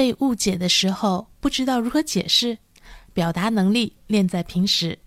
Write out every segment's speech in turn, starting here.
被误解的时候不知道如何解释，表达能力练在平时。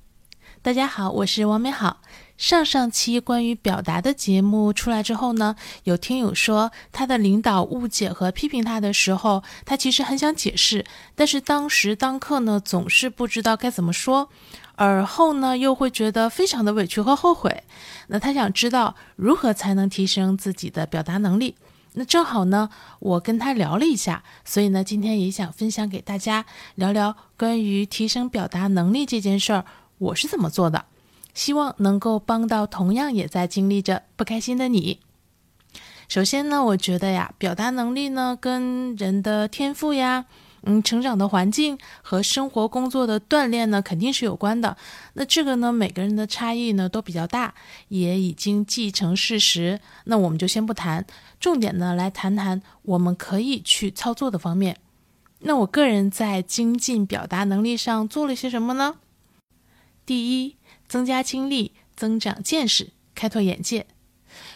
大家好，我是王美好。上上期关于表达的节目出来之后呢，有听友说他的领导误解和批评他的时候，他其实很想解释，但是当时当刻呢总是不知道该怎么说，而后呢又会觉得非常的委屈和后悔。那他想知道如何才能提升自己的表达能力。那正好呢，我跟他聊了一下，所以呢，今天也想分享给大家聊聊关于提升表达能力这件事儿，我是怎么做的，希望能够帮到同样也在经历着不开心的你。首先呢，我觉得呀，表达能力呢，跟人的天赋呀。嗯，成长的环境和生活工作的锻炼呢，肯定是有关的。那这个呢，每个人的差异呢都比较大，也已经既成事实。那我们就先不谈，重点呢来谈谈我们可以去操作的方面。那我个人在精进表达能力上做了些什么呢？第一，增加经历，增长见识，开拓眼界。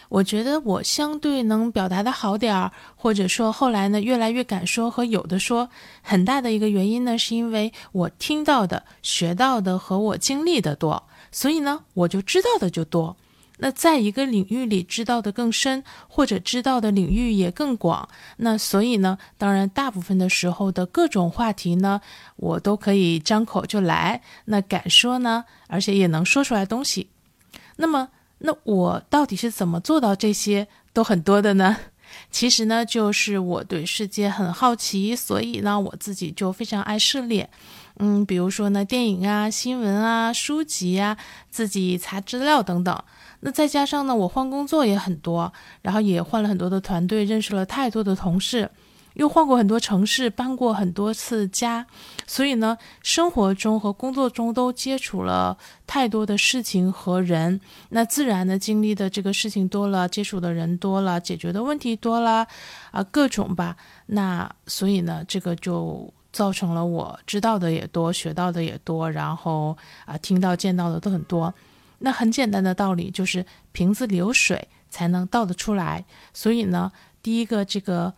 我觉得我相对能表达的好点儿，或者说后来呢越来越敢说和有的说，很大的一个原因呢，是因为我听到的、学到的和我经历的多，所以呢我就知道的就多。那在一个领域里知道的更深，或者知道的领域也更广，那所以呢，当然大部分的时候的各种话题呢，我都可以张口就来，那敢说呢，而且也能说出来东西。那么。那我到底是怎么做到这些都很多的呢？其实呢，就是我对世界很好奇，所以呢，我自己就非常爱涉猎。嗯，比如说呢，电影啊、新闻啊、书籍啊，自己查资料等等。那再加上呢，我换工作也很多，然后也换了很多的团队，认识了太多的同事。又换过很多城市，搬过很多次家，所以呢，生活中和工作中都接触了太多的事情和人，那自然的经历的这个事情多了，接触的人多了，解决的问题多了，啊，各种吧。那所以呢，这个就造成了我知道的也多，学到的也多，然后啊，听到见到的都很多。那很简单的道理就是瓶子里有水才能倒得出来。所以呢，第一个这个。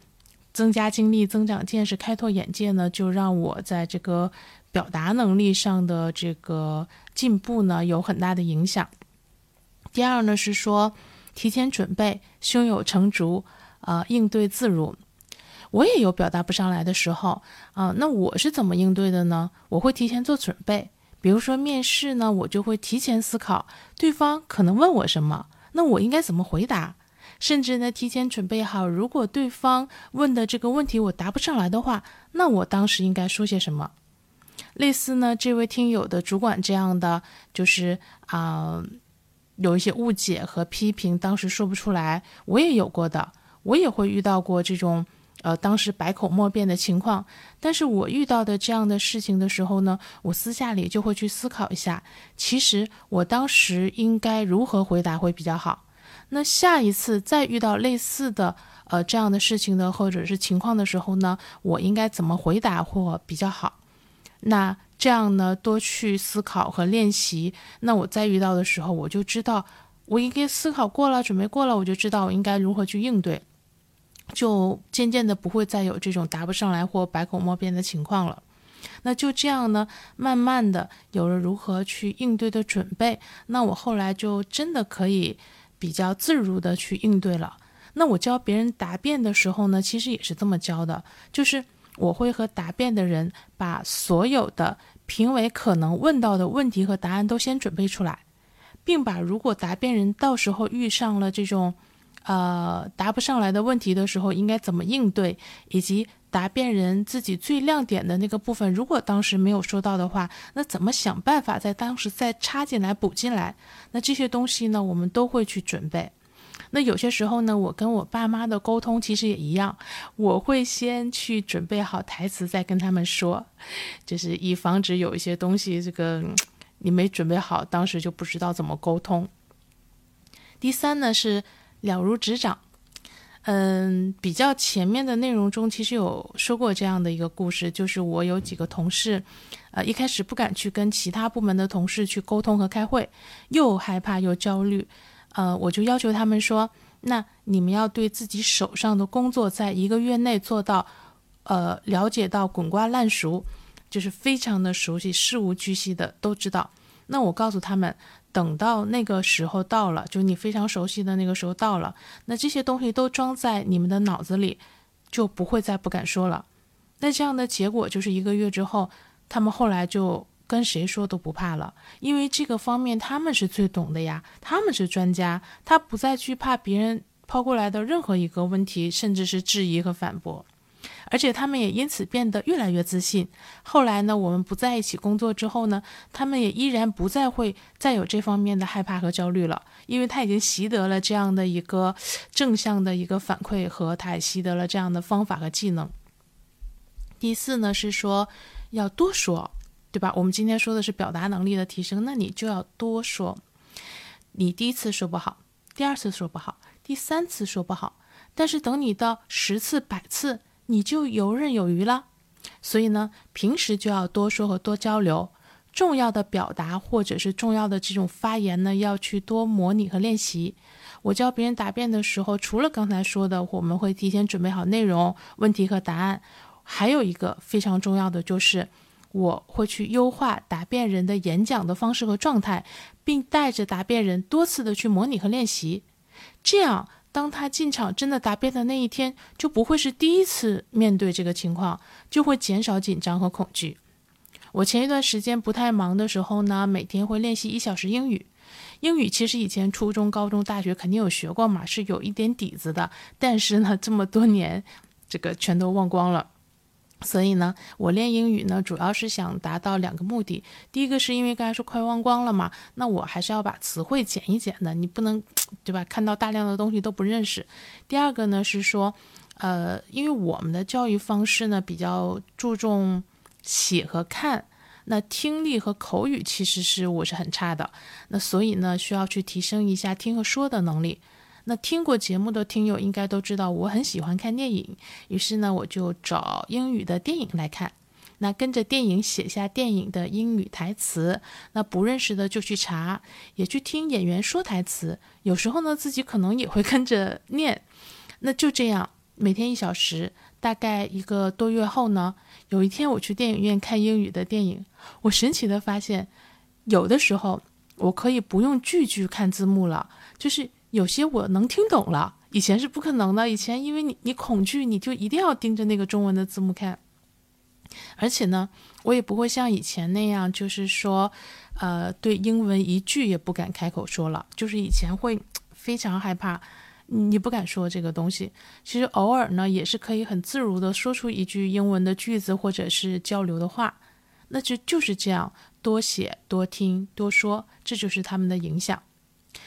增加经历、增长见识、开拓眼界呢，就让我在这个表达能力上的这个进步呢有很大的影响。第二呢是说提前准备，胸有成竹，啊，应对自如。我也有表达不上来的时候啊，那我是怎么应对的呢？我会提前做准备，比如说面试呢，我就会提前思考对方可能问我什么，那我应该怎么回答。甚至呢，提前准备好，如果对方问的这个问题我答不上来的话，那我当时应该说些什么？类似呢，这位听友的主管这样的，就是啊，有一些误解和批评，当时说不出来，我也有过的，我也会遇到过这种呃，当时百口莫辩的情况。但是我遇到的这样的事情的时候呢，我私下里就会去思考一下，其实我当时应该如何回答会比较好。那下一次再遇到类似的呃这样的事情呢，或者是情况的时候呢，我应该怎么回答或比较好？那这样呢，多去思考和练习，那我再遇到的时候，我就知道我应该思考过了，准备过了，我就知道我应该如何去应对，就渐渐的不会再有这种答不上来或百口莫辩的情况了。那就这样呢，慢慢的有了如何去应对的准备，那我后来就真的可以。比较自如的去应对了。那我教别人答辩的时候呢，其实也是这么教的，就是我会和答辩的人把所有的评委可能问到的问题和答案都先准备出来，并把如果答辩人到时候遇上了这种，呃，答不上来的问题的时候，应该怎么应对，以及。答辩人自己最亮点的那个部分，如果当时没有说到的话，那怎么想办法在当时再插进来补进来？那这些东西呢，我们都会去准备。那有些时候呢，我跟我爸妈的沟通其实也一样，我会先去准备好台词，再跟他们说，就是以防止有一些东西这个你没准备好，当时就不知道怎么沟通。第三呢是了如指掌。嗯，比较前面的内容中，其实有说过这样的一个故事，就是我有几个同事，呃，一开始不敢去跟其他部门的同事去沟通和开会，又害怕又焦虑，呃，我就要求他们说，那你们要对自己手上的工作，在一个月内做到呃了解到滚瓜烂熟，就是非常的熟悉，事无巨细的都知道。那我告诉他们，等到那个时候到了，就你非常熟悉的那个时候到了，那这些东西都装在你们的脑子里，就不会再不敢说了。那这样的结果就是一个月之后，他们后来就跟谁说都不怕了，因为这个方面他们是最懂的呀，他们是专家，他不再惧怕别人抛过来的任何一个问题，甚至是质疑和反驳。而且他们也因此变得越来越自信。后来呢，我们不在一起工作之后呢，他们也依然不再会再有这方面的害怕和焦虑了，因为他已经习得了这样的一个正向的一个反馈，和他也习得了这样的方法和技能。第四呢是说要多说，对吧？我们今天说的是表达能力的提升，那你就要多说。你第一次说不好，第二次说不好，第三次说不好，但是等你到十次、百次。你就游刃有余了，所以呢，平时就要多说和多交流，重要的表达或者是重要的这种发言呢，要去多模拟和练习。我教别人答辩的时候，除了刚才说的，我们会提前准备好内容、问题和答案，还有一个非常重要的就是，我会去优化答辩人的演讲的方式和状态，并带着答辩人多次的去模拟和练习，这样。当他进场真的答辩的那一天，就不会是第一次面对这个情况，就会减少紧张和恐惧。我前一段时间不太忙的时候呢，每天会练习一小时英语。英语其实以前初中、高中、大学肯定有学过嘛，是有一点底子的。但是呢，这么多年，这个全都忘光了。所以呢，我练英语呢，主要是想达到两个目的。第一个是因为刚才说快忘光了嘛，那我还是要把词汇减一减的，你不能，对吧？看到大量的东西都不认识。第二个呢是说，呃，因为我们的教育方式呢比较注重写和看，那听力和口语其实是我是很差的，那所以呢需要去提升一下听和说的能力。那听过节目的听友应该都知道，我很喜欢看电影，于是呢，我就找英语的电影来看。那跟着电影写下电影的英语台词，那不认识的就去查，也去听演员说台词。有时候呢，自己可能也会跟着念。那就这样，每天一小时，大概一个多月后呢，有一天我去电影院看英语的电影，我神奇的发现，有的时候我可以不用句句看字幕了，就是。有些我能听懂了，以前是不可能的。以前因为你你恐惧，你就一定要盯着那个中文的字幕看。而且呢，我也不会像以前那样，就是说，呃，对英文一句也不敢开口说了。就是以前会非常害怕，你不敢说这个东西。其实偶尔呢，也是可以很自如的说出一句英文的句子或者是交流的话。那就就是这样，多写、多听、多说，这就是他们的影响。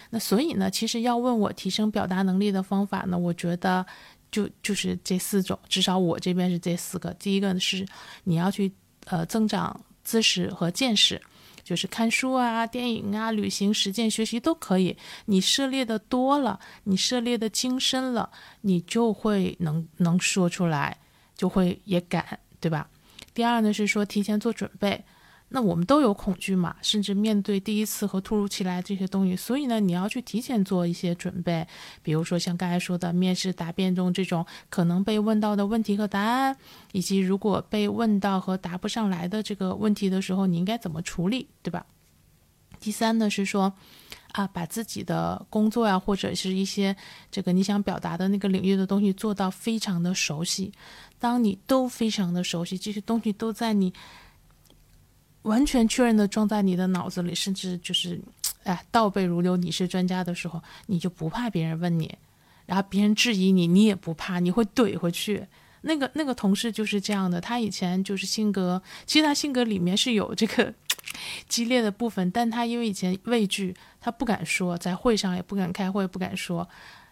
那所以呢，其实要问我提升表达能力的方法呢，我觉得就就是这四种，至少我这边是这四个。第一个是你要去呃增长知识和见识，就是看书啊、电影啊、旅行、实践、学习都可以。你涉猎的多了，你涉猎的精深了，你就会能能说出来，就会也敢，对吧？第二呢是说提前做准备。那我们都有恐惧嘛，甚至面对第一次和突如其来这些东西，所以呢，你要去提前做一些准备，比如说像刚才说的面试答辩中这种可能被问到的问题和答案，以及如果被问到和答不上来的这个问题的时候，你应该怎么处理，对吧？第三呢是说，啊，把自己的工作呀，或者是一些这个你想表达的那个领域的东西做到非常的熟悉。当你都非常的熟悉，这些东西都在你。完全确认的装在你的脑子里，甚至就是，哎，倒背如流，你是专家的时候，你就不怕别人问你，然后别人质疑你，你也不怕，你会怼回去。那个那个同事就是这样的，他以前就是性格，其实他性格里面是有这个 激烈的部分，但他因为以前畏惧，他不敢说，在会上也不敢开会，不敢说，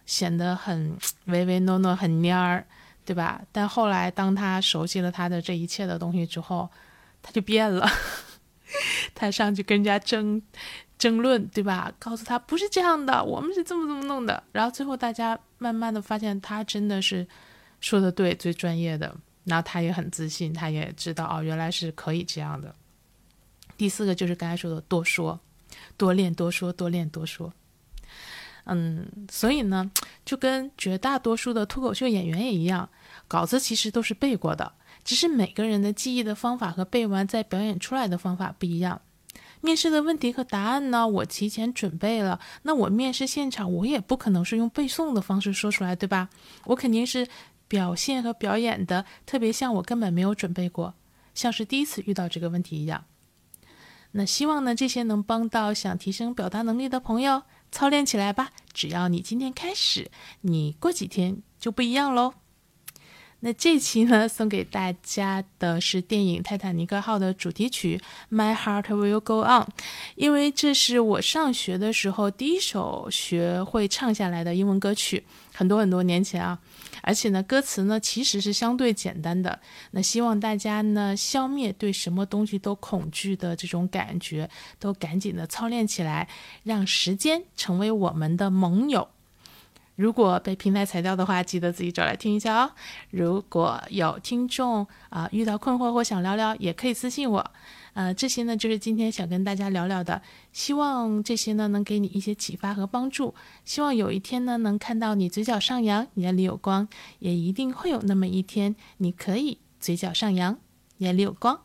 显得很唯唯诺诺，很蔫儿，对吧？但后来当他熟悉了他的这一切的东西之后，他就变了，他上去跟人家争争论，对吧？告诉他不是这样的，我们是这么这么弄的。然后最后大家慢慢的发现，他真的是说的对，最专业的。然后他也很自信，他也知道哦，原来是可以这样的。第四个就是刚才说的多说、多练、多说、多练、多说。嗯，所以呢，就跟绝大多数的脱口秀演员也一样，稿子其实都是背过的，只是每个人的记忆的方法和背完再表演出来的方法不一样。面试的问题和答案呢，我提前准备了，那我面试现场我也不可能是用背诵的方式说出来，对吧？我肯定是表现和表演的特别像我根本没有准备过，像是第一次遇到这个问题一样。那希望呢，这些能帮到想提升表达能力的朋友，操练起来吧。只要你今天开始，你过几天就不一样喽。那这期呢，送给大家的是电影《泰坦尼克号》的主题曲《My Heart Will Go On》，因为这是我上学的时候第一首学会唱下来的英文歌曲，很多很多年前啊。而且呢，歌词呢其实是相对简单的。那希望大家呢，消灭对什么东西都恐惧的这种感觉，都赶紧的操练起来，让时间成为我们的盟友。如果被平台裁掉的话，记得自己找来听一下哦。如果有听众啊遇到困惑或想聊聊，也可以私信我。呃，这些呢就是今天想跟大家聊聊的，希望这些呢能给你一些启发和帮助。希望有一天呢能看到你嘴角上扬，眼里有光，也一定会有那么一天，你可以嘴角上扬，眼里有光。